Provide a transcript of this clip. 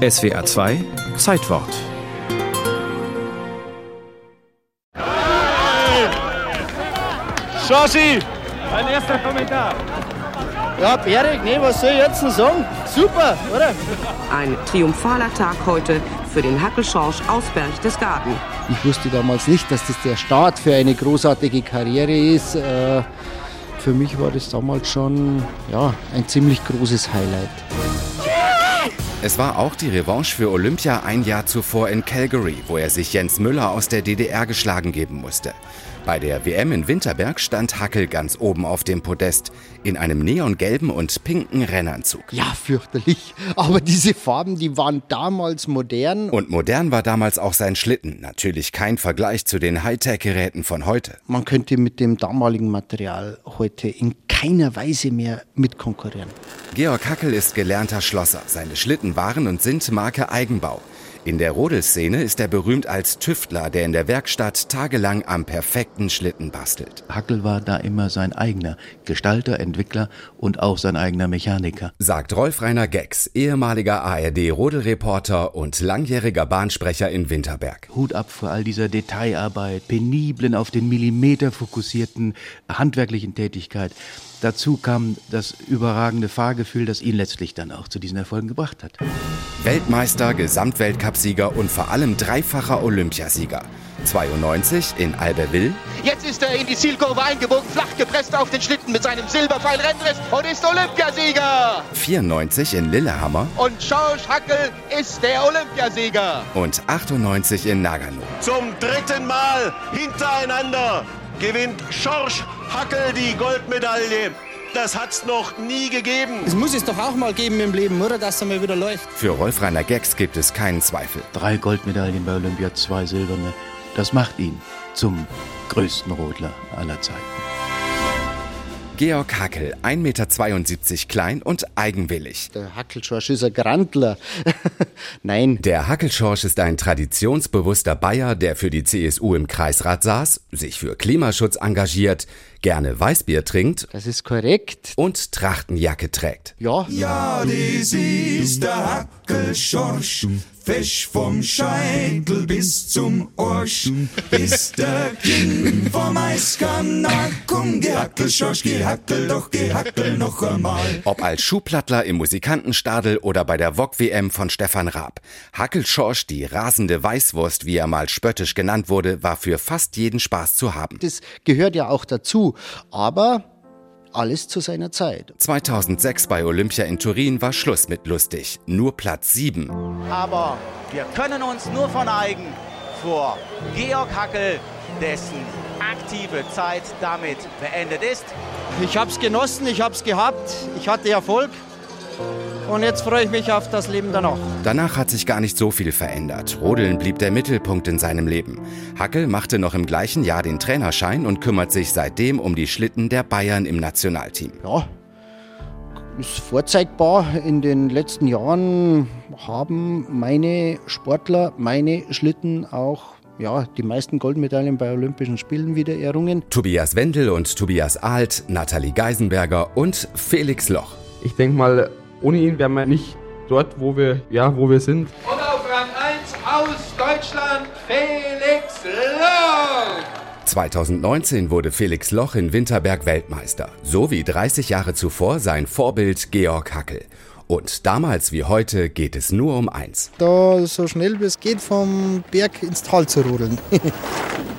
SWR 2 Zeitwort. Schossi, mein erster Kommentar. Ja, Berik, nee, was soll ich jetzt denn sagen? Super, oder? Ein triumphaler Tag heute für den Hackelschorsch aus Berchtesgaden. Ich wusste damals nicht, dass das der Start für eine großartige Karriere ist. Äh, für mich war das damals schon ja, ein ziemlich großes Highlight. Es war auch die Revanche für Olympia ein Jahr zuvor in Calgary, wo er sich Jens Müller aus der DDR geschlagen geben musste. Bei der WM in Winterberg stand Hackel ganz oben auf dem Podest in einem neongelben und pinken Rennanzug. Ja, fürchterlich. Aber diese Farben, die waren damals modern. Und modern war damals auch sein Schlitten. Natürlich kein Vergleich zu den Hightech-Geräten von heute. Man könnte mit dem damaligen Material heute in keiner Weise mehr mitkonkurrieren. Georg Hackel ist gelernter Schlosser. Seine Schlitten waren und sind Marke Eigenbau. In der Rodelszene ist er berühmt als Tüftler, der in der Werkstatt tagelang am perfekten Schlitten bastelt. Hackel war da immer sein eigener Gestalter, Entwickler und auch sein eigener Mechaniker. Sagt Rolf-Rainer Gex, ehemaliger ARD-Rodelreporter und langjähriger Bahnsprecher in Winterberg. Hut ab vor all dieser Detailarbeit, peniblen, auf den Millimeter fokussierten handwerklichen Tätigkeit. Dazu kam das überragende Fahrgefühl, das ihn letztlich dann auch zu diesen Erfolgen gebracht hat. Weltmeister, Gesamtweltcupsieger und vor allem dreifacher Olympiasieger. 92 in Albertville. Jetzt ist er in die Zielkurve eingebogen, flach gepresst auf den Schlitten mit seinem Silberpfeil Rennriss und ist Olympiasieger. 94 in Lillehammer. Und Schorsch Hackel ist der Olympiasieger. Und 98 in Nagano. Zum dritten Mal hintereinander gewinnt Schorsch Hackel die Goldmedaille. Das hat's noch nie gegeben. Es muss es doch auch mal geben im Leben, oder? Dass er mal wieder läuft. Für Rolf-Rainer Gex gibt es keinen Zweifel. Drei Goldmedaillen bei Olympia, zwei silberne. Das macht ihn zum größten Rodler aller Zeiten. Georg Hackel, 1,72 Meter klein und eigenwillig. Der Hackelschorsch ist ein Grandler. Nein. Der Hackelschorsch ist ein traditionsbewusster Bayer, der für die CSU im Kreisrat saß, sich für Klimaschutz engagiert, gerne Weißbier trinkt. Das ist korrekt. Und Trachtenjacke trägt. Ja. Ja, das ist der Hackelschorsch. Fesch vom Scheitel bis zum Arsch. Bis der King vom Eiskann. Na komm, gehackel, Schorsch, gehackel, doch gehackel noch einmal. Ob als Schuhplattler im Musikantenstadel oder bei der VOG-WM von Stefan Raab. Hackelschorsch, die rasende Weißwurst, wie er mal spöttisch genannt wurde, war für fast jeden Spaß zu haben. Das gehört ja auch dazu. Aber alles zu seiner Zeit. 2006 bei Olympia in Turin war Schluss mit lustig. Nur Platz 7. Aber wir können uns nur verneigen vor Georg Hackel, dessen aktive Zeit damit beendet ist. Ich hab's genossen, ich hab's gehabt, ich hatte Erfolg. Und jetzt freue ich mich auf das Leben danach. Danach hat sich gar nicht so viel verändert. Rodeln blieb der Mittelpunkt in seinem Leben. Hackel machte noch im gleichen Jahr den Trainerschein und kümmert sich seitdem um die Schlitten der Bayern im Nationalteam. Ja, ist vorzeigbar. In den letzten Jahren haben meine Sportler, meine Schlitten auch ja, die meisten Goldmedaillen bei Olympischen Spielen wieder errungen. Tobias Wendel und Tobias Alt, Nathalie Geisenberger und Felix Loch. Ich denke mal, ohne ihn wären wir nicht dort, wo wir, ja, wo wir sind. Und auf Rang 1 aus Deutschland Felix Loch. 2019 wurde Felix Loch in Winterberg Weltmeister, so wie 30 Jahre zuvor sein Vorbild Georg Hackel. Und damals wie heute geht es nur um eins. Da so schnell wie es geht vom Berg ins Tal zu rodeln.